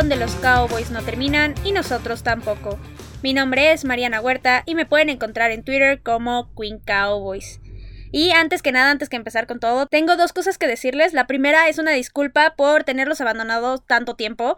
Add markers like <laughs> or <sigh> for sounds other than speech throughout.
donde los Cowboys no terminan y nosotros tampoco. Mi nombre es Mariana Huerta y me pueden encontrar en Twitter como Queen Cowboys. Y antes que nada, antes que empezar con todo, tengo dos cosas que decirles. La primera es una disculpa por tenerlos abandonados tanto tiempo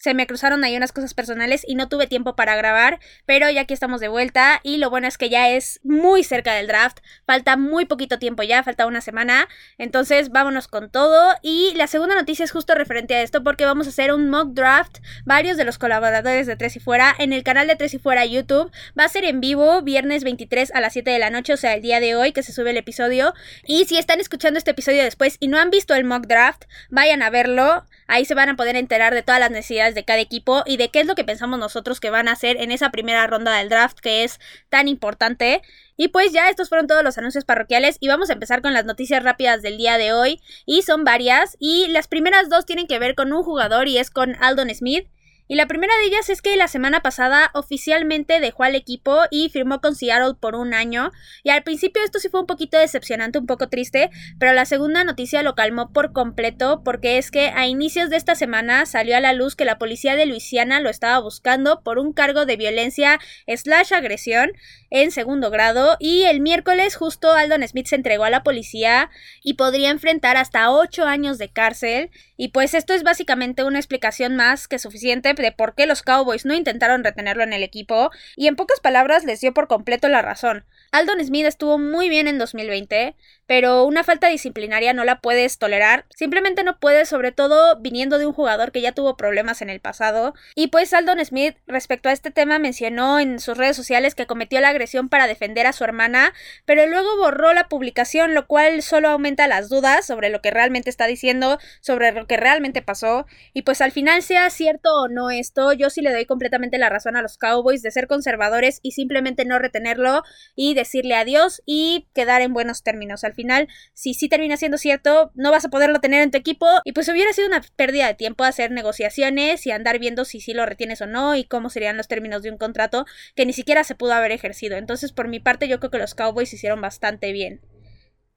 se me cruzaron ahí unas cosas personales y no tuve tiempo para grabar, pero ya aquí estamos de vuelta y lo bueno es que ya es muy cerca del draft, falta muy poquito tiempo ya, falta una semana, entonces vámonos con todo y la segunda noticia es justo referente a esto porque vamos a hacer un mock draft, varios de los colaboradores de Tres y Fuera en el canal de Tres y Fuera YouTube, va a ser en vivo viernes 23 a las 7 de la noche, o sea el día de hoy que se sube el episodio y si están escuchando este episodio después y no han visto el mock draft, vayan a verlo, ahí se van a poder enterar de todas las necesidades de cada equipo y de qué es lo que pensamos nosotros que van a hacer en esa primera ronda del draft que es tan importante. Y pues ya estos fueron todos los anuncios parroquiales y vamos a empezar con las noticias rápidas del día de hoy y son varias y las primeras dos tienen que ver con un jugador y es con Aldon Smith. Y la primera de ellas es que la semana pasada oficialmente dejó al equipo y firmó con Seattle por un año. Y al principio esto sí fue un poquito decepcionante, un poco triste, pero la segunda noticia lo calmó por completo porque es que a inicios de esta semana salió a la luz que la policía de Luisiana lo estaba buscando por un cargo de violencia slash agresión en segundo grado y el miércoles justo Aldon Smith se entregó a la policía y podría enfrentar hasta 8 años de cárcel y pues esto es básicamente una explicación más que suficiente de por qué los Cowboys no intentaron retenerlo en el equipo y en pocas palabras les dio por completo la razón. Aldon Smith estuvo muy bien en 2020, pero una falta disciplinaria no la puedes tolerar, simplemente no puedes, sobre todo viniendo de un jugador que ya tuvo problemas en el pasado. Y pues Aldon Smith respecto a este tema mencionó en sus redes sociales que cometió la agresión para defender a su hermana, pero luego borró la publicación, lo cual solo aumenta las dudas sobre lo que realmente está diciendo, sobre que realmente pasó. Y pues al final sea cierto o no esto, yo sí le doy completamente la razón a los Cowboys de ser conservadores y simplemente no retenerlo y decirle adiós y quedar en buenos términos. Al final, si sí termina siendo cierto, no vas a poderlo tener en tu equipo y pues hubiera sido una pérdida de tiempo hacer negociaciones y andar viendo si sí lo retienes o no y cómo serían los términos de un contrato que ni siquiera se pudo haber ejercido. Entonces, por mi parte, yo creo que los Cowboys hicieron bastante bien.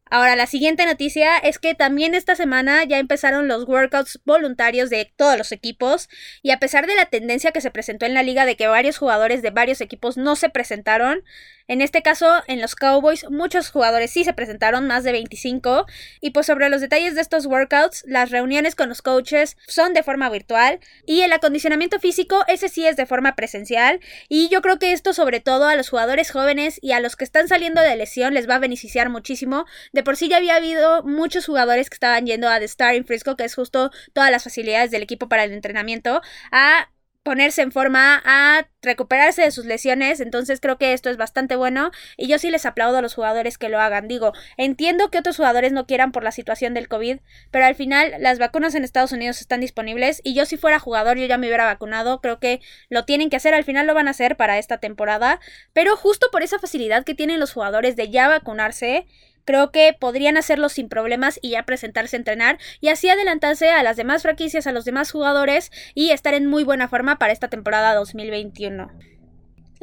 Ahora, la siguiente noticia es que también esta semana ya empezaron los workouts voluntarios de todos los equipos y a pesar de la tendencia que se presentó en la liga de que varios jugadores de varios equipos no se presentaron, en este caso, en los Cowboys, muchos jugadores sí se presentaron, más de 25. Y pues sobre los detalles de estos workouts, las reuniones con los coaches son de forma virtual. Y el acondicionamiento físico, ese sí es de forma presencial. Y yo creo que esto sobre todo a los jugadores jóvenes y a los que están saliendo de lesión les va a beneficiar muchísimo. De por sí ya había habido muchos jugadores que estaban yendo a The Star in Frisco, que es justo todas las facilidades del equipo para el entrenamiento, a ponerse en forma, a recuperarse de sus lesiones, entonces creo que esto es bastante bueno y yo sí les aplaudo a los jugadores que lo hagan. Digo, entiendo que otros jugadores no quieran por la situación del COVID, pero al final las vacunas en Estados Unidos están disponibles y yo si fuera jugador yo ya me hubiera vacunado, creo que lo tienen que hacer, al final lo van a hacer para esta temporada, pero justo por esa facilidad que tienen los jugadores de ya vacunarse, Creo que podrían hacerlo sin problemas y ya presentarse a entrenar y así adelantarse a las demás franquicias, a los demás jugadores y estar en muy buena forma para esta temporada 2021.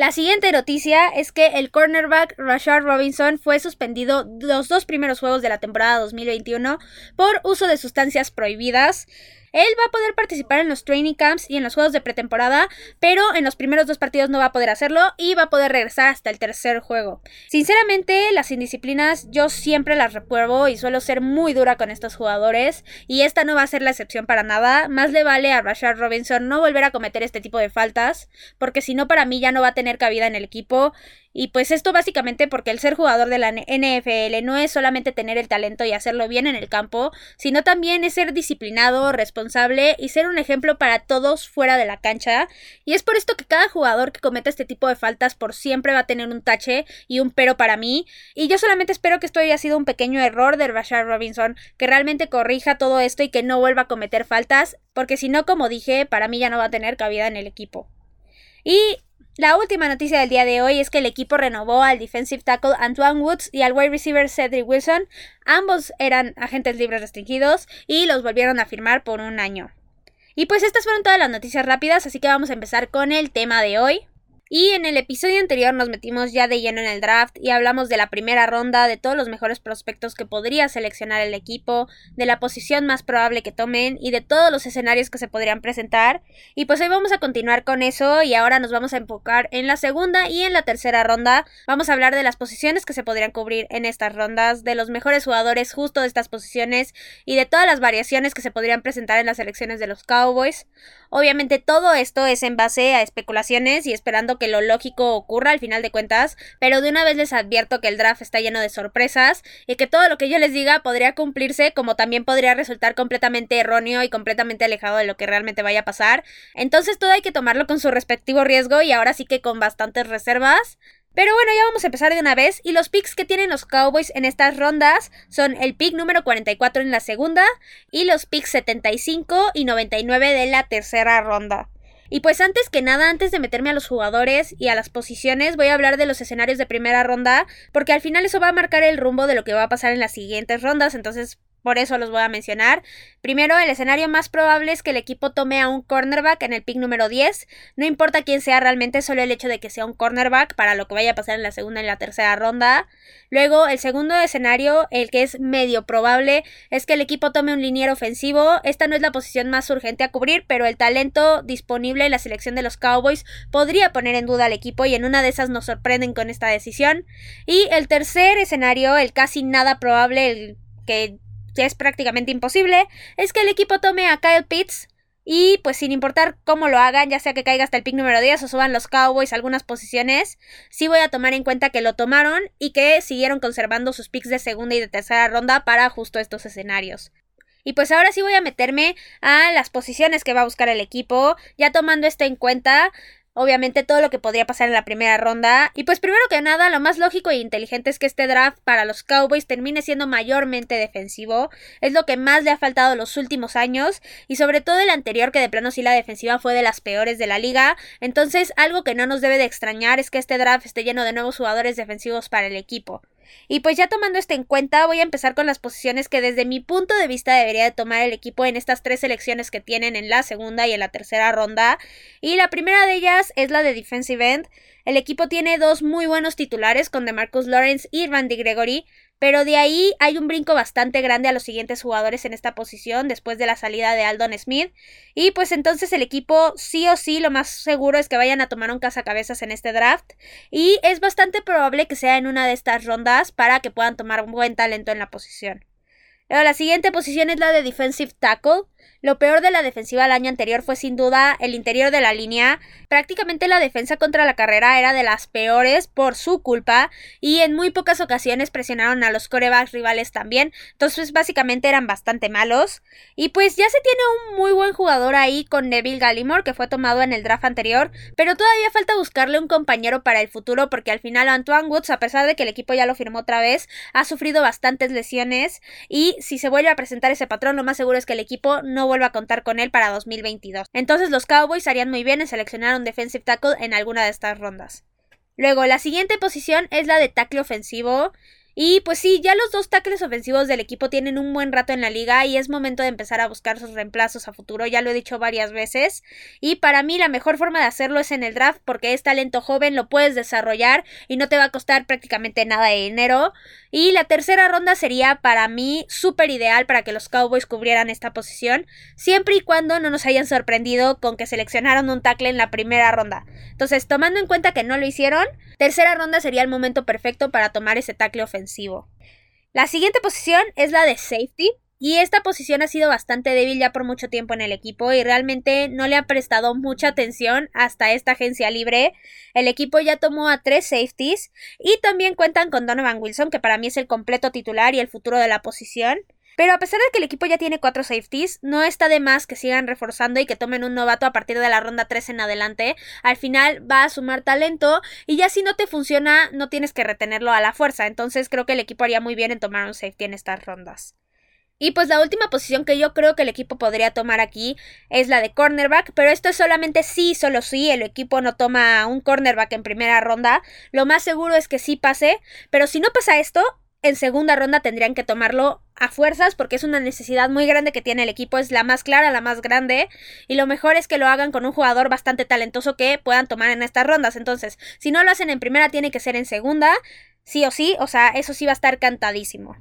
La siguiente noticia es que el cornerback Rashard Robinson fue suspendido los dos primeros juegos de la temporada 2021 por uso de sustancias prohibidas. Él va a poder participar en los training camps y en los juegos de pretemporada, pero en los primeros dos partidos no va a poder hacerlo y va a poder regresar hasta el tercer juego. Sinceramente, las indisciplinas yo siempre las repruebo y suelo ser muy dura con estos jugadores y esta no va a ser la excepción para nada. Más le vale a Rashard Robinson no volver a cometer este tipo de faltas, porque si no para mí ya no va a tener cabida en el equipo y pues esto básicamente porque el ser jugador de la NFL no es solamente tener el talento y hacerlo bien en el campo, sino también es ser disciplinado, responsable y ser un ejemplo para todos fuera de la cancha. Y es por esto que cada jugador que cometa este tipo de faltas por siempre va a tener un tache y un pero para mí. Y yo solamente espero que esto haya sido un pequeño error de Rashard Robinson, que realmente corrija todo esto y que no vuelva a cometer faltas, porque si no, como dije, para mí ya no va a tener cabida en el equipo. Y la última noticia del día de hoy es que el equipo renovó al defensive tackle Antoine Woods y al wide receiver Cedric Wilson. Ambos eran agentes libres restringidos y los volvieron a firmar por un año. Y pues estas fueron todas las noticias rápidas, así que vamos a empezar con el tema de hoy. Y en el episodio anterior nos metimos ya de lleno en el draft y hablamos de la primera ronda, de todos los mejores prospectos que podría seleccionar el equipo, de la posición más probable que tomen y de todos los escenarios que se podrían presentar. Y pues hoy vamos a continuar con eso y ahora nos vamos a enfocar en la segunda y en la tercera ronda. Vamos a hablar de las posiciones que se podrían cubrir en estas rondas, de los mejores jugadores justo de estas posiciones y de todas las variaciones que se podrían presentar en las elecciones de los Cowboys. Obviamente todo esto es en base a especulaciones y esperando que lo lógico ocurra al final de cuentas, pero de una vez les advierto que el draft está lleno de sorpresas y que todo lo que yo les diga podría cumplirse como también podría resultar completamente erróneo y completamente alejado de lo que realmente vaya a pasar. Entonces todo hay que tomarlo con su respectivo riesgo y ahora sí que con bastantes reservas. Pero bueno, ya vamos a empezar de una vez. Y los picks que tienen los Cowboys en estas rondas son el pick número 44 en la segunda y los picks 75 y 99 de la tercera ronda. Y pues antes que nada, antes de meterme a los jugadores y a las posiciones, voy a hablar de los escenarios de primera ronda, porque al final eso va a marcar el rumbo de lo que va a pasar en las siguientes rondas, entonces por eso los voy a mencionar. Primero, el escenario más probable es que el equipo tome a un cornerback en el pick número 10. No importa quién sea realmente, solo el hecho de que sea un cornerback para lo que vaya a pasar en la segunda y la tercera ronda. Luego, el segundo escenario, el que es medio probable, es que el equipo tome un liniero ofensivo. Esta no es la posición más urgente a cubrir, pero el talento disponible en la selección de los Cowboys podría poner en duda al equipo y en una de esas nos sorprenden con esta decisión. Y el tercer escenario, el casi nada probable, el que es prácticamente imposible, es que el equipo tome a Kyle Pitts y pues sin importar cómo lo hagan, ya sea que caiga hasta el pick número 10 o suban los Cowboys algunas posiciones, sí voy a tomar en cuenta que lo tomaron y que siguieron conservando sus picks de segunda y de tercera ronda para justo estos escenarios. Y pues ahora sí voy a meterme a las posiciones que va a buscar el equipo, ya tomando esto en cuenta, obviamente todo lo que podría pasar en la primera ronda. Y pues primero que nada, lo más lógico e inteligente es que este draft para los Cowboys termine siendo mayormente defensivo. Es lo que más le ha faltado los últimos años. Y sobre todo el anterior que de plano sí la defensiva fue de las peores de la liga. Entonces algo que no nos debe de extrañar es que este draft esté lleno de nuevos jugadores defensivos para el equipo. Y pues ya tomando esto en cuenta, voy a empezar con las posiciones que desde mi punto de vista debería de tomar el equipo en estas tres selecciones que tienen en la segunda y en la tercera ronda. Y la primera de ellas es la de defensive end. El equipo tiene dos muy buenos titulares con DeMarcus Lawrence y Randy Gregory, pero de ahí hay un brinco bastante grande a los siguientes jugadores en esta posición después de la salida de Aldon Smith. Y pues entonces el equipo sí o sí lo más seguro es que vayan a tomar un cazacabezas en este draft. Y es bastante probable que sea en una de estas rondas para que puedan tomar un buen talento en la posición. la siguiente posición es la de defensive tackle. Lo peor de la defensiva el año anterior fue sin duda el interior de la línea. Prácticamente la defensa contra la carrera era de las peores por su culpa y en muy pocas ocasiones presionaron a los corebacks rivales también. Entonces básicamente eran bastante malos. Y pues ya se tiene un muy buen jugador ahí con Neville Gallimore que fue tomado en el draft anterior. Pero todavía falta buscarle un compañero para el futuro porque al final Antoine Woods, a pesar de que el equipo ya lo firmó otra vez, ha sufrido bastantes lesiones. Y si se vuelve a presentar ese patrón, lo más seguro es que el equipo no vuelva a contar con él para 2022. Entonces los Cowboys harían muy bien en seleccionar un defensive tackle en alguna de estas rondas. Luego, la siguiente posición es la de tackle ofensivo. Y pues sí, ya los dos tackles ofensivos del equipo tienen un buen rato en la liga y es momento de empezar a buscar sus reemplazos a futuro, ya lo he dicho varias veces. Y para mí la mejor forma de hacerlo es en el draft porque es talento joven, lo puedes desarrollar y no te va a costar prácticamente nada de dinero. Y la tercera ronda sería para mí súper ideal para que los Cowboys cubrieran esta posición, siempre y cuando no nos hayan sorprendido con que seleccionaron un tackle en la primera ronda. Entonces, tomando en cuenta que no lo hicieron, tercera ronda sería el momento perfecto para tomar ese tackle ofensivo. La siguiente posición es la de safety. Y esta posición ha sido bastante débil ya por mucho tiempo en el equipo y realmente no le ha prestado mucha atención hasta esta agencia libre. El equipo ya tomó a tres safeties y también cuentan con Donovan Wilson, que para mí es el completo titular y el futuro de la posición. Pero a pesar de que el equipo ya tiene cuatro safeties, no está de más que sigan reforzando y que tomen un novato a partir de la ronda 3 en adelante. Al final va a sumar talento y ya si no te funciona, no tienes que retenerlo a la fuerza. Entonces creo que el equipo haría muy bien en tomar un safety en estas rondas. Y pues la última posición que yo creo que el equipo podría tomar aquí es la de cornerback, pero esto es solamente si, solo si el equipo no toma un cornerback en primera ronda. Lo más seguro es que sí pase, pero si no pasa esto, en segunda ronda tendrían que tomarlo a fuerzas porque es una necesidad muy grande que tiene el equipo, es la más clara, la más grande y lo mejor es que lo hagan con un jugador bastante talentoso que puedan tomar en estas rondas. Entonces, si no lo hacen en primera, tiene que ser en segunda, sí o sí, o sea, eso sí va a estar cantadísimo.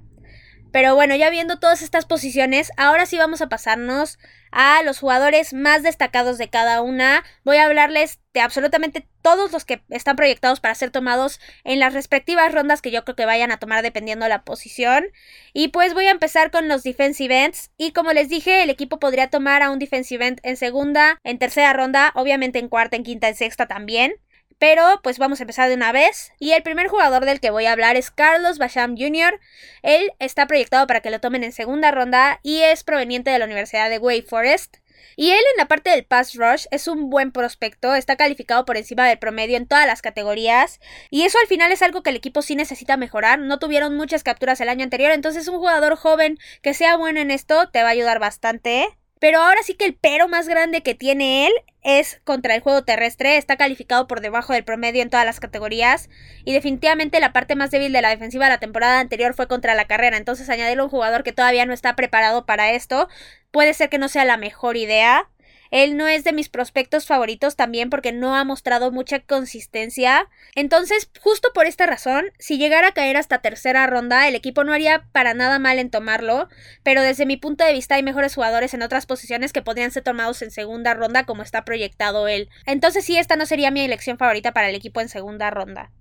Pero bueno, ya viendo todas estas posiciones, ahora sí vamos a pasarnos a los jugadores más destacados de cada una. Voy a hablarles de absolutamente todos los que están proyectados para ser tomados en las respectivas rondas que yo creo que vayan a tomar dependiendo de la posición. Y pues voy a empezar con los defensive ends. Y como les dije, el equipo podría tomar a un defensive end en segunda, en tercera ronda, obviamente en cuarta, en quinta, en sexta también. Pero pues vamos a empezar de una vez. Y el primer jugador del que voy a hablar es Carlos Basham Jr. Él está proyectado para que lo tomen en segunda ronda y es proveniente de la Universidad de Wake Forest. Y él en la parte del pass rush es un buen prospecto, está calificado por encima del promedio en todas las categorías. Y eso al final es algo que el equipo sí necesita mejorar. No tuvieron muchas capturas el año anterior, entonces un jugador joven que sea bueno en esto te va a ayudar bastante. Pero ahora sí que el pero más grande que tiene él es contra el juego terrestre, está calificado por debajo del promedio en todas las categorías. Y definitivamente la parte más débil de la defensiva de la temporada anterior fue contra la carrera, entonces añadirle un jugador que todavía no está preparado para esto puede ser que no sea la mejor idea. Él no es de mis prospectos favoritos también porque no ha mostrado mucha consistencia. Entonces, justo por esta razón, si llegara a caer hasta tercera ronda, el equipo no haría para nada mal en tomarlo, pero desde mi punto de vista hay mejores jugadores en otras posiciones que podrían ser tomados en segunda ronda como está proyectado él. Entonces sí, esta no sería mi elección favorita para el equipo en segunda ronda.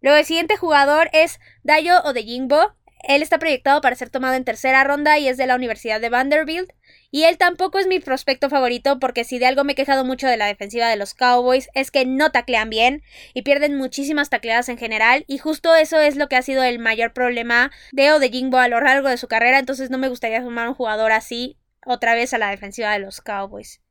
Luego el siguiente jugador es Dayo Odeyingbo. Él está proyectado para ser tomado en tercera ronda y es de la Universidad de Vanderbilt. Y él tampoco es mi prospecto favorito porque si de algo me he quejado mucho de la defensiva de los Cowboys es que no taclean bien y pierden muchísimas tacleadas en general y justo eso es lo que ha sido el mayor problema de Odejingbo a lo largo de su carrera, entonces no me gustaría sumar un jugador así otra vez a la defensiva de los Cowboys.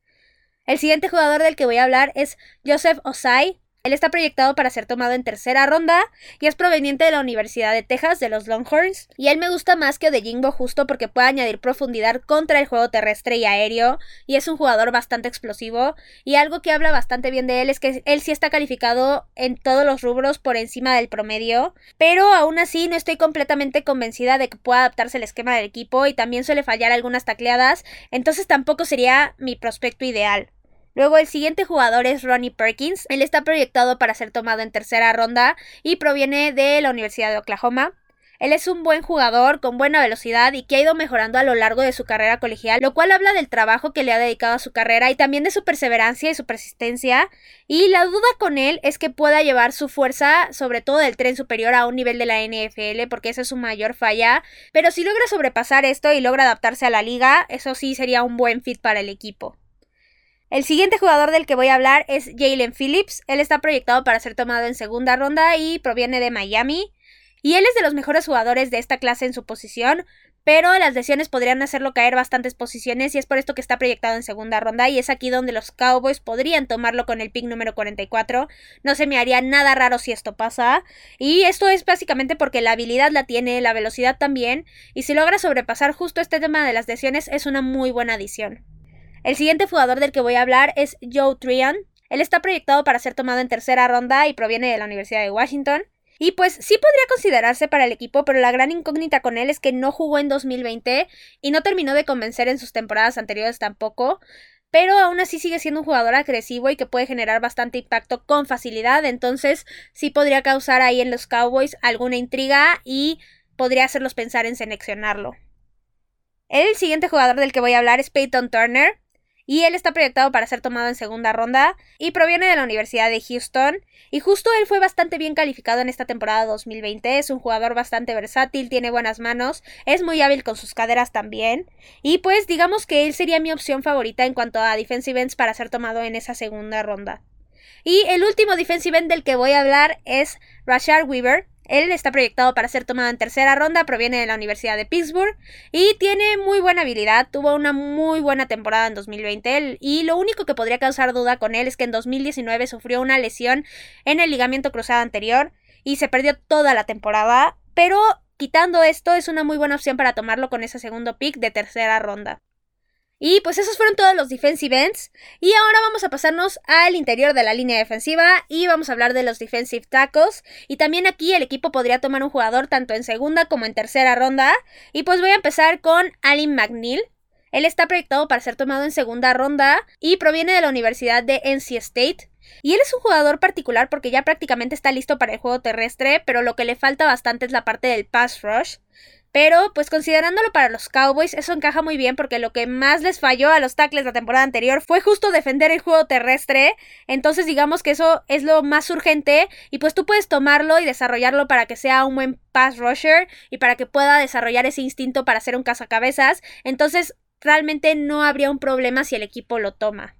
El siguiente jugador del que voy a hablar es Joseph Osai, él está proyectado para ser tomado en tercera ronda y es proveniente de la Universidad de Texas de los Longhorns. Y él me gusta más que de Jingbo justo porque puede añadir profundidad contra el juego terrestre y aéreo y es un jugador bastante explosivo. Y algo que habla bastante bien de él es que él sí está calificado en todos los rubros por encima del promedio, pero aún así no estoy completamente convencida de que pueda adaptarse al esquema del equipo y también suele fallar algunas tacleadas, entonces tampoco sería mi prospecto ideal. Luego el siguiente jugador es Ronnie Perkins. Él está proyectado para ser tomado en tercera ronda y proviene de la Universidad de Oklahoma. Él es un buen jugador con buena velocidad y que ha ido mejorando a lo largo de su carrera colegial, lo cual habla del trabajo que le ha dedicado a su carrera y también de su perseverancia y su persistencia. Y la duda con él es que pueda llevar su fuerza, sobre todo del tren superior, a un nivel de la NFL, porque esa es su mayor falla. Pero si logra sobrepasar esto y logra adaptarse a la liga, eso sí sería un buen fit para el equipo. El siguiente jugador del que voy a hablar es Jalen Phillips. Él está proyectado para ser tomado en segunda ronda y proviene de Miami. Y él es de los mejores jugadores de esta clase en su posición, pero las lesiones podrían hacerlo caer bastantes posiciones y es por esto que está proyectado en segunda ronda y es aquí donde los Cowboys podrían tomarlo con el pick número 44. No se me haría nada raro si esto pasa y esto es básicamente porque la habilidad la tiene, la velocidad también y si logra sobrepasar justo este tema de las lesiones es una muy buena adición. El siguiente jugador del que voy a hablar es Joe Trian. Él está proyectado para ser tomado en tercera ronda y proviene de la Universidad de Washington. Y pues sí podría considerarse para el equipo, pero la gran incógnita con él es que no jugó en 2020 y no terminó de convencer en sus temporadas anteriores tampoco. Pero aún así sigue siendo un jugador agresivo y que puede generar bastante impacto con facilidad. Entonces sí podría causar ahí en los Cowboys alguna intriga y podría hacerlos pensar en seleccionarlo. El siguiente jugador del que voy a hablar es Peyton Turner y él está proyectado para ser tomado en segunda ronda y proviene de la Universidad de Houston y justo él fue bastante bien calificado en esta temporada 2020, es un jugador bastante versátil, tiene buenas manos, es muy hábil con sus caderas también y pues digamos que él sería mi opción favorita en cuanto a defensive ends para ser tomado en esa segunda ronda. Y el último defensive end del que voy a hablar es Rashard Weaver, él está proyectado para ser tomado en tercera ronda, proviene de la Universidad de Pittsburgh y tiene muy buena habilidad, tuvo una muy buena temporada en 2020 y lo único que podría causar duda con él es que en 2019 sufrió una lesión en el ligamento cruzado anterior y se perdió toda la temporada, pero quitando esto es una muy buena opción para tomarlo con ese segundo pick de tercera ronda. Y pues esos fueron todos los defensive ends. Y ahora vamos a pasarnos al interior de la línea defensiva y vamos a hablar de los defensive tackles. Y también aquí el equipo podría tomar un jugador tanto en segunda como en tercera ronda. Y pues voy a empezar con Alin McNeil. Él está proyectado para ser tomado en segunda ronda y proviene de la Universidad de NC State. Y él es un jugador particular porque ya prácticamente está listo para el juego terrestre, pero lo que le falta bastante es la parte del pass rush. Pero, pues considerándolo para los Cowboys, eso encaja muy bien porque lo que más les falló a los tackles la temporada anterior fue justo defender el juego terrestre. Entonces, digamos que eso es lo más urgente. Y pues tú puedes tomarlo y desarrollarlo para que sea un buen pass rusher y para que pueda desarrollar ese instinto para ser un cazacabezas. Entonces, realmente no habría un problema si el equipo lo toma.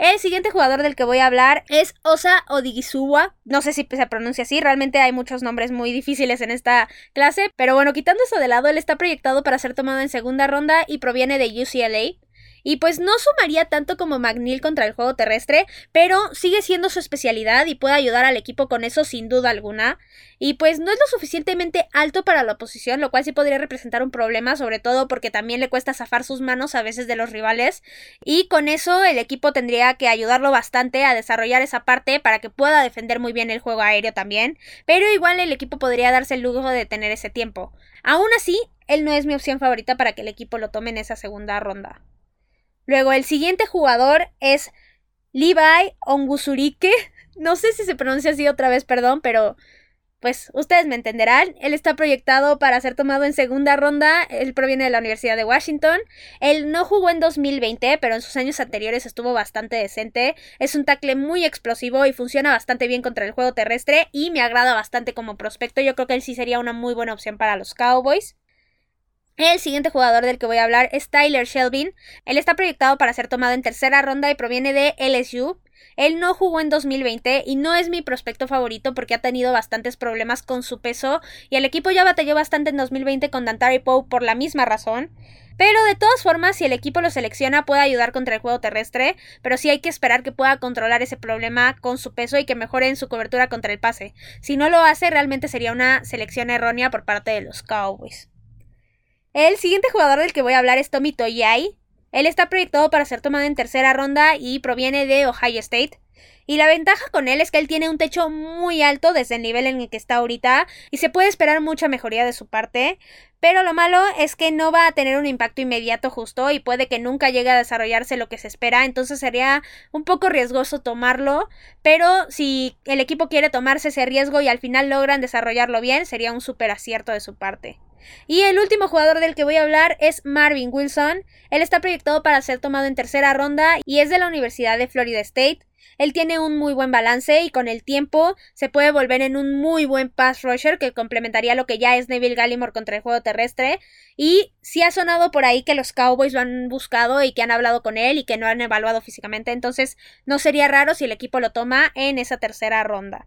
El siguiente jugador del que voy a hablar es Osa Odigisuwa. No sé si se pronuncia así, realmente hay muchos nombres muy difíciles en esta clase, pero bueno, quitando eso de lado, él está proyectado para ser tomado en segunda ronda y proviene de UCLA. Y pues no sumaría tanto como McNeil contra el juego terrestre, pero sigue siendo su especialidad y puede ayudar al equipo con eso sin duda alguna. Y pues no es lo suficientemente alto para la oposición, lo cual sí podría representar un problema, sobre todo porque también le cuesta zafar sus manos a veces de los rivales. Y con eso el equipo tendría que ayudarlo bastante a desarrollar esa parte para que pueda defender muy bien el juego aéreo también. Pero igual el equipo podría darse el lujo de tener ese tiempo. Aún así, él no es mi opción favorita para que el equipo lo tome en esa segunda ronda. Luego, el siguiente jugador es Levi Ongusurike. <laughs> No sé si se pronuncia así otra vez, perdón, pero pues ustedes me entenderán. Él está proyectado para ser tomado en segunda ronda. Él proviene de la Universidad de Washington. Él no jugó en 2020, pero en sus años anteriores estuvo bastante decente. Es un tackle muy explosivo y funciona bastante bien contra el juego terrestre y me agrada bastante como prospecto. Yo creo que él sí sería una muy buena opción para los Cowboys. El siguiente jugador del que voy a hablar es Tyler Shelvin. Él está proyectado para ser tomado en tercera ronda y proviene de LSU. Él no jugó en 2020 y no es mi prospecto favorito porque ha tenido bastantes problemas con su peso y el equipo ya batalló bastante en 2020 con Dantari Poe por la misma razón. Pero de todas formas, si el equipo lo selecciona, puede ayudar contra el juego terrestre, pero sí hay que esperar que pueda controlar ese problema con su peso y que mejore en su cobertura contra el pase. Si no lo hace, realmente sería una selección errónea por parte de los Cowboys. El siguiente jugador del que voy a hablar es Tommy Toyai. Él está proyectado para ser tomado en tercera ronda y proviene de Ohio State. Y la ventaja con él es que él tiene un techo muy alto desde el nivel en el que está ahorita y se puede esperar mucha mejoría de su parte. Pero lo malo es que no va a tener un impacto inmediato justo y puede que nunca llegue a desarrollarse lo que se espera. Entonces sería un poco riesgoso tomarlo. Pero si el equipo quiere tomarse ese riesgo y al final logran desarrollarlo bien, sería un súper acierto de su parte. Y el último jugador del que voy a hablar es Marvin Wilson. Él está proyectado para ser tomado en tercera ronda y es de la Universidad de Florida State. Él tiene un muy buen balance y con el tiempo se puede volver en un muy buen pass rusher que complementaría lo que ya es Neville Gallimore contra el juego terrestre. Y sí ha sonado por ahí que los Cowboys lo han buscado y que han hablado con él y que no han evaluado físicamente. Entonces no sería raro si el equipo lo toma en esa tercera ronda.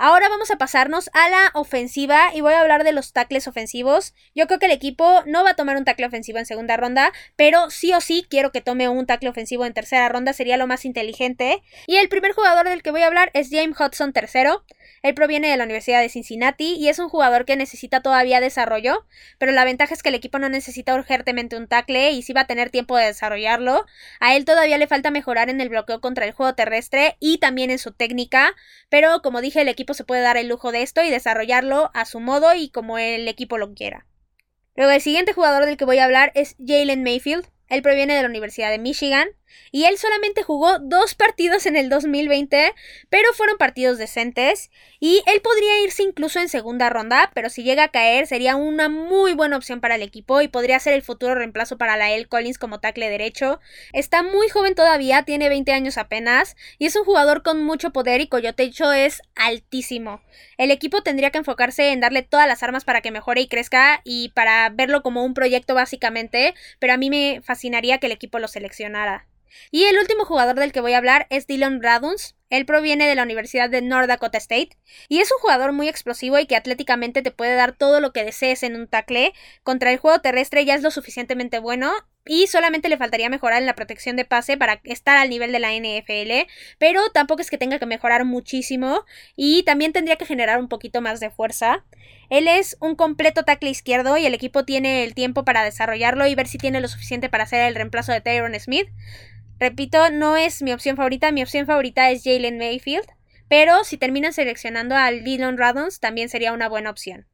Ahora vamos a pasarnos a la ofensiva y voy a hablar de los tackles ofensivos. Yo creo que el equipo no va a tomar un tackle ofensivo en segunda ronda, pero sí o sí quiero que tome un tackle ofensivo en tercera ronda, sería lo más inteligente. Y el primer jugador del que voy a hablar es James Hudson III. Él proviene de la Universidad de Cincinnati y es un jugador que necesita todavía desarrollo, pero la ventaja es que el equipo no necesita urgentemente un tackle y sí va a tener tiempo de desarrollarlo. A él todavía le falta mejorar en el bloqueo contra el juego terrestre y también en su técnica, pero como dije, el equipo se puede dar el lujo de esto y desarrollarlo a su modo y como el equipo lo quiera. Luego el siguiente jugador del que voy a hablar es Jalen Mayfield. Él proviene de la Universidad de Michigan y él solamente jugó dos partidos en el 2020, pero fueron partidos decentes y él podría irse incluso en segunda ronda, pero si llega a caer sería una muy buena opción para el equipo y podría ser el futuro reemplazo para la L. Collins como tackle derecho. Está muy joven todavía, tiene 20 años apenas y es un jugador con mucho poder y cuyo techo es altísimo. El equipo tendría que enfocarse en darle todas las armas para que mejore y crezca y para verlo como un proyecto básicamente, pero a mí me fascinaría que el equipo lo seleccionara. Y el último jugador del que voy a hablar es Dylan Raduns. Él proviene de la Universidad de North Dakota State y es un jugador muy explosivo y que atléticamente te puede dar todo lo que desees en un tackle. Contra el juego terrestre ya es lo suficientemente bueno y solamente le faltaría mejorar en la protección de pase para estar al nivel de la NFL, pero tampoco es que tenga que mejorar muchísimo y también tendría que generar un poquito más de fuerza. Él es un completo tackle izquierdo y el equipo tiene el tiempo para desarrollarlo y ver si tiene lo suficiente para hacer el reemplazo de Tyron Smith. Repito, no es mi opción favorita, mi opción favorita es Jalen Mayfield, pero si terminan seleccionando a Dylan Radons también sería una buena opción.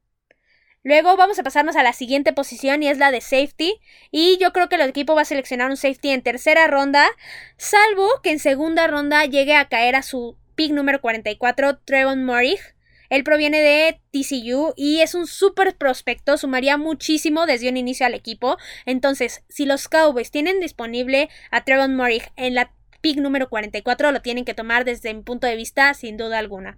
Luego vamos a pasarnos a la siguiente posición y es la de safety. Y yo creo que el equipo va a seleccionar un safety en tercera ronda, salvo que en segunda ronda llegue a caer a su pick número 44, Trevon Morig. Él proviene de TCU y es un súper prospecto, sumaría muchísimo desde un inicio al equipo. Entonces, si los Cowboys tienen disponible a Trevon Morig en la pick número 44, lo tienen que tomar desde mi punto de vista sin duda alguna.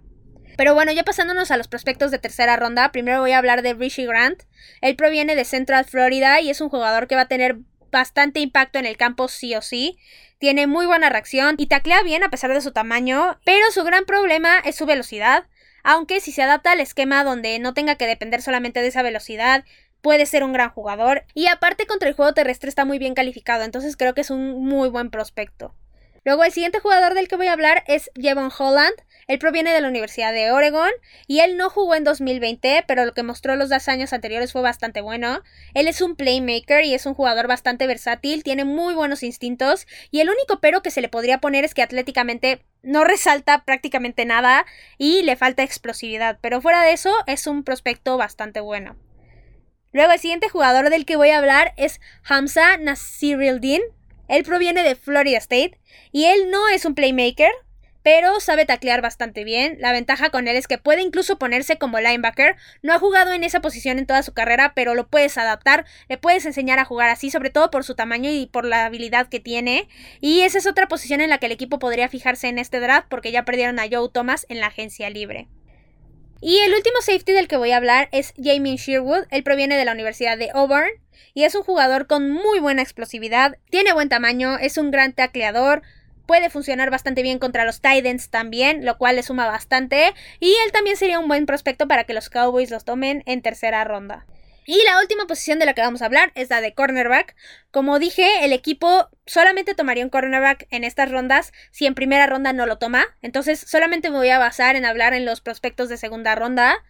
Pero bueno, ya pasándonos a los prospectos de tercera ronda, primero voy a hablar de Rishi Grant. Él proviene de Central Florida y es un jugador que va a tener bastante impacto en el campo sí o sí. Tiene muy buena reacción y taclea bien a pesar de su tamaño, pero su gran problema es su velocidad aunque si se adapta al esquema donde no tenga que depender solamente de esa velocidad, puede ser un gran jugador. Y aparte contra el juego terrestre está muy bien calificado, entonces creo que es un muy buen prospecto. Luego el siguiente jugador del que voy a hablar es Jevon Holland. Él proviene de la Universidad de Oregon y él no jugó en 2020, pero lo que mostró los dos años anteriores fue bastante bueno. Él es un playmaker y es un jugador bastante versátil, tiene muy buenos instintos y el único pero que se le podría poner es que atléticamente no resalta prácticamente nada y le falta explosividad, pero fuera de eso es un prospecto bastante bueno. Luego el siguiente jugador del que voy a hablar es Hamza Nasirildin. Él proviene de Florida State y él no es un playmaker, pero sabe taclear bastante bien. La ventaja con él es que puede incluso ponerse como linebacker. No ha jugado en esa posición en toda su carrera, pero lo puedes adaptar, le puedes enseñar a jugar así, sobre todo por su tamaño y por la habilidad que tiene. Y esa es otra posición en la que el equipo podría fijarse en este draft porque ya perdieron a Joe Thomas en la agencia libre. Y el último safety del que voy a hablar es Jamie Sherwood. Él proviene de la Universidad de Auburn y es un jugador con muy buena explosividad, tiene buen tamaño, es un gran tacleador, puede funcionar bastante bien contra los Titans también, lo cual le suma bastante. Y él también sería un buen prospecto para que los Cowboys los tomen en tercera ronda. Y la última posición de la que vamos a hablar es la de cornerback. Como dije, el equipo solamente tomaría un cornerback en estas rondas si en primera ronda no lo toma. Entonces solamente me voy a basar en hablar en los prospectos de segunda ronda.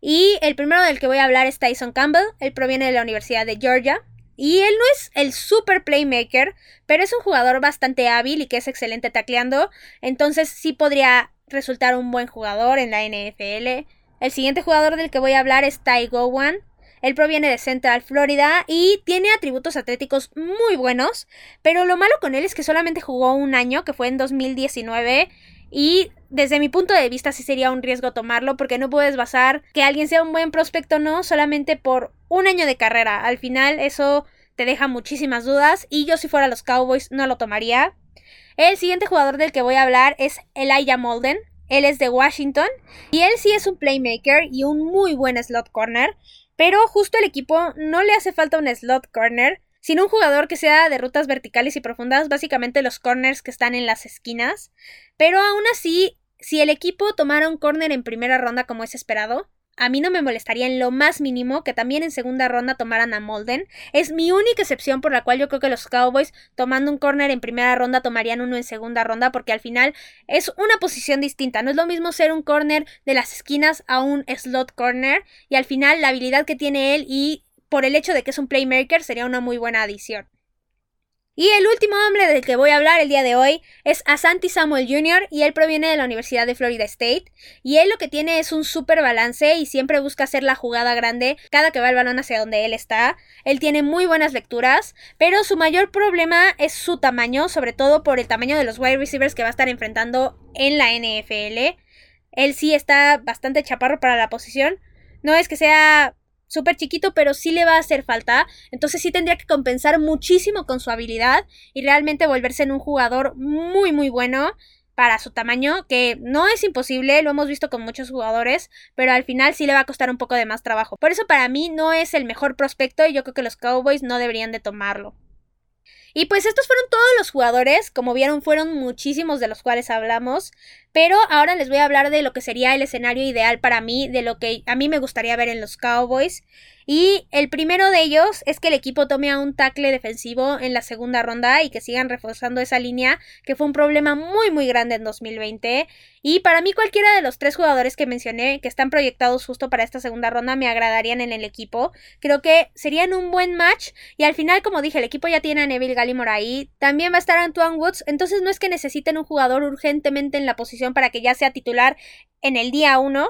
Y el primero del que voy a hablar es Tyson Campbell. Él proviene de la Universidad de Georgia. Y él no es el super playmaker, pero es un jugador bastante hábil y que es excelente tacleando. Entonces sí podría resultar un buen jugador en la NFL. El siguiente jugador del que voy a hablar es Ty Gowan. Él proviene de Central Florida y tiene atributos atléticos muy buenos, pero lo malo con él es que solamente jugó un año, que fue en 2019, y desde mi punto de vista sí sería un riesgo tomarlo porque no puedes basar que alguien sea un buen prospecto no solamente por un año de carrera. Al final eso te deja muchísimas dudas y yo si fuera los Cowboys no lo tomaría. El siguiente jugador del que voy a hablar es Elijah Molden. Él es de Washington y él sí es un playmaker y un muy buen slot corner, pero justo el equipo no le hace falta un slot corner sin un jugador que sea de rutas verticales y profundas, básicamente los corners que están en las esquinas. Pero aún así, si el equipo tomara un corner en primera ronda como es esperado, a mí no me molestaría en lo más mínimo que también en segunda ronda tomaran a Molden. Es mi única excepción por la cual yo creo que los Cowboys tomando un corner en primera ronda tomarían uno en segunda ronda porque al final es una posición distinta. No es lo mismo ser un corner de las esquinas a un slot corner y al final la habilidad que tiene él y por el hecho de que es un playmaker, sería una muy buena adición. Y el último hombre del que voy a hablar el día de hoy es Asanti Samuel Jr. y él proviene de la Universidad de Florida State. Y él lo que tiene es un super balance y siempre busca hacer la jugada grande cada que va el balón hacia donde él está. Él tiene muy buenas lecturas, pero su mayor problema es su tamaño, sobre todo por el tamaño de los wide receivers que va a estar enfrentando en la NFL. Él sí está bastante chaparro para la posición. No es que sea súper chiquito, pero sí le va a hacer falta. Entonces sí tendría que compensar muchísimo con su habilidad y realmente volverse en un jugador muy, muy bueno para su tamaño, que no es imposible, lo hemos visto con muchos jugadores, pero al final sí le va a costar un poco de más trabajo. Por eso para mí no es el mejor prospecto y yo creo que los Cowboys no deberían de tomarlo. Y pues estos fueron todos los jugadores, como vieron fueron muchísimos de los cuales hablamos, Pero ahora les voy a hablar de lo que sería el escenario ideal para mí, de lo que a mí me gustaría ver en los Cowboys. Y el primero de ellos es que el equipo tome a un tackle defensivo en la segunda ronda y que sigan reforzando esa línea, que fue un problema muy muy grande en 2020. Y para mí cualquiera de los tres jugadores que mencioné, que están proyectados justo para esta segunda ronda, me agradarían en el equipo. Creo que serían un buen match. Y al final, como dije, el equipo ya tiene a Neville Gallimore ahí. También va a estar Antoine Woods. Entonces no es que necesiten un jugador urgentemente en la posición para que ya sea titular en el día 1.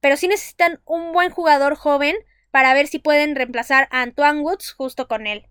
Pero sí necesitan un buen jugador joven para ver si pueden reemplazar a Antoine Woods justo con él.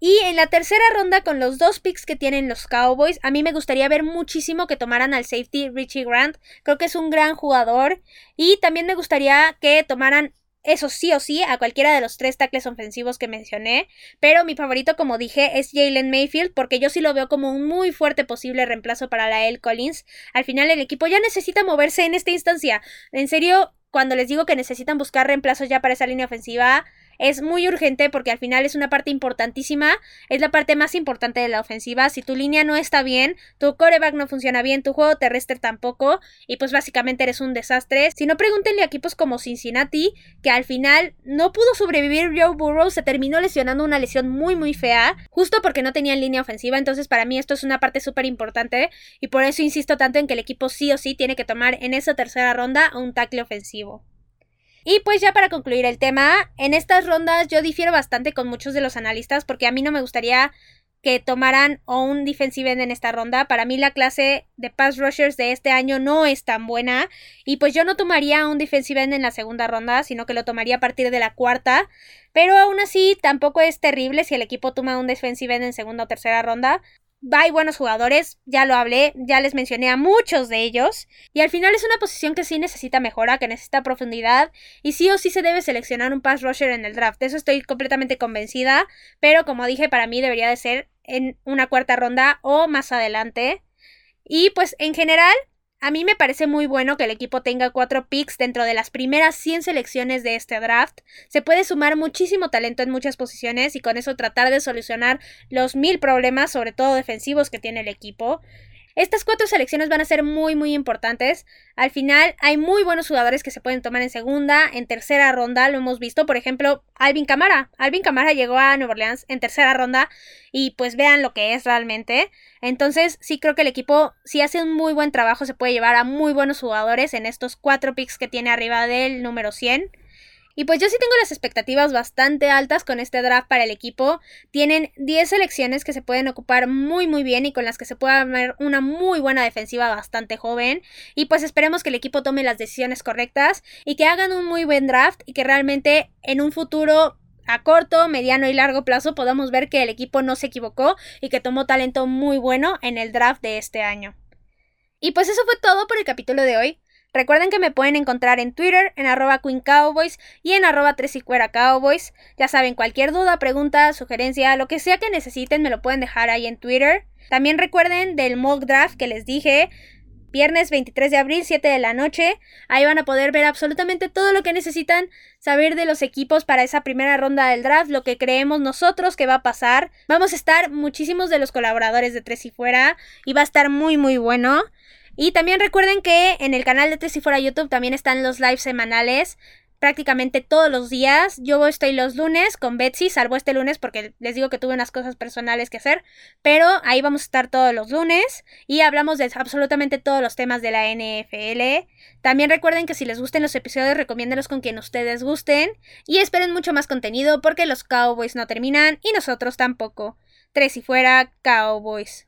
Y en la tercera ronda, con los dos picks que tienen los Cowboys, a mí me gustaría ver muchísimo que tomaran al safety Richie Grant. Creo que es un gran jugador. Y también me gustaría que tomaran eso sí o sí a cualquiera de los tres tackles ofensivos que mencioné. Pero mi favorito, como dije, es Jalen Mayfield, porque yo sí lo veo como un muy fuerte posible reemplazo para la L. Collins. Al final el equipo ya necesita moverse en esta instancia. En serio, cuando les digo que necesitan buscar reemplazos ya para esa línea ofensiva, es muy urgente porque al final es una parte importantísima, es la parte más importante de la ofensiva. Si tu línea no está bien, tu coreback no funciona bien, tu juego terrestre tampoco, y pues básicamente eres un desastre. Si no, pregúntenle a equipos como Cincinnati, que al final no pudo sobrevivir Joe Burrow, se terminó lesionando una lesión muy muy fea, justo porque no tenían línea ofensiva, entonces para mí esto es una parte súper importante, y por eso insisto tanto en que el equipo sí o sí tiene que tomar en esa tercera ronda un tackle ofensivo. Y pues ya para concluir el tema, en estas rondas yo difiero bastante con muchos de los analistas porque a mí no me gustaría que tomaran o un defensive end en esta ronda. Para mí la clase de pass rushers de este año no es tan buena y pues yo no tomaría un defensive end en la segunda ronda, sino que lo tomaría a partir de la cuarta. Pero aún así tampoco es terrible si el equipo toma un defensive end en segunda o tercera ronda hay buenos jugadores, ya lo hablé, ya les mencioné a muchos de ellos, y al final es una posición que sí necesita mejora, que necesita profundidad, y sí o sí se debe seleccionar un pass rusher en el draft, de eso estoy completamente convencida, pero como dije, para mí debería de ser en una cuarta ronda o más adelante. Y pues en general, a mí me parece muy bueno que el equipo tenga cuatro picks dentro de las primeras 100 selecciones de este draft. Se puede sumar muchísimo talento en muchas posiciones y con eso tratar de solucionar los mil problemas, sobre todo defensivos, que tiene el equipo. Estas cuatro selecciones van a ser muy muy importantes. Al final hay muy buenos jugadores que se pueden tomar en segunda, en tercera ronda, lo hemos visto, por ejemplo, Alvin Camara. Alvin Camara llegó a Nueva Orleans en tercera ronda y pues vean lo que es realmente. Entonces sí creo que el equipo si hace un muy buen trabajo se puede llevar a muy buenos jugadores en estos cuatro picks que tiene arriba del número 100. Y pues yo sí tengo las expectativas bastante altas con este draft para el equipo. Tienen 10 selecciones que se pueden ocupar muy muy bien y con las que se puede ver una muy buena defensiva bastante joven. Y pues esperemos que el equipo tome las decisiones correctas y que hagan un muy buen draft y que realmente en un futuro a corto, mediano y largo plazo podamos ver que el equipo no se equivocó y que tomó talento muy bueno en el draft de este año. Y pues eso fue todo por el capítulo de hoy. Recuerden que me pueden encontrar en Twitter, en arroba Queen Cowboys y en arroba Cowboys. Ya saben, cualquier duda, pregunta, sugerencia, lo que sea que necesiten, me lo pueden dejar ahí en Twitter. También recuerden del mock draft que les dije. Viernes 23 de abril, 7 de la noche. Ahí van a poder ver absolutamente todo lo que necesitan saber de los equipos para esa primera ronda del draft, lo que creemos nosotros que va a pasar. Vamos a estar muchísimos de los colaboradores de Tres y Fuera y va a estar muy muy bueno. Y también recuerden que en el canal de Tres y Fuera YouTube también están los lives semanales prácticamente todos los días. Yo estoy los lunes con Betsy, salvo este lunes porque les digo que tuve unas cosas personales que hacer, pero ahí vamos a estar todos los lunes y hablamos de absolutamente todos los temas de la NFL. También recuerden que si les gusten los episodios, recomiéndenlos con quien ustedes gusten y esperen mucho más contenido porque los Cowboys no terminan y nosotros tampoco. Tres y fuera, Cowboys.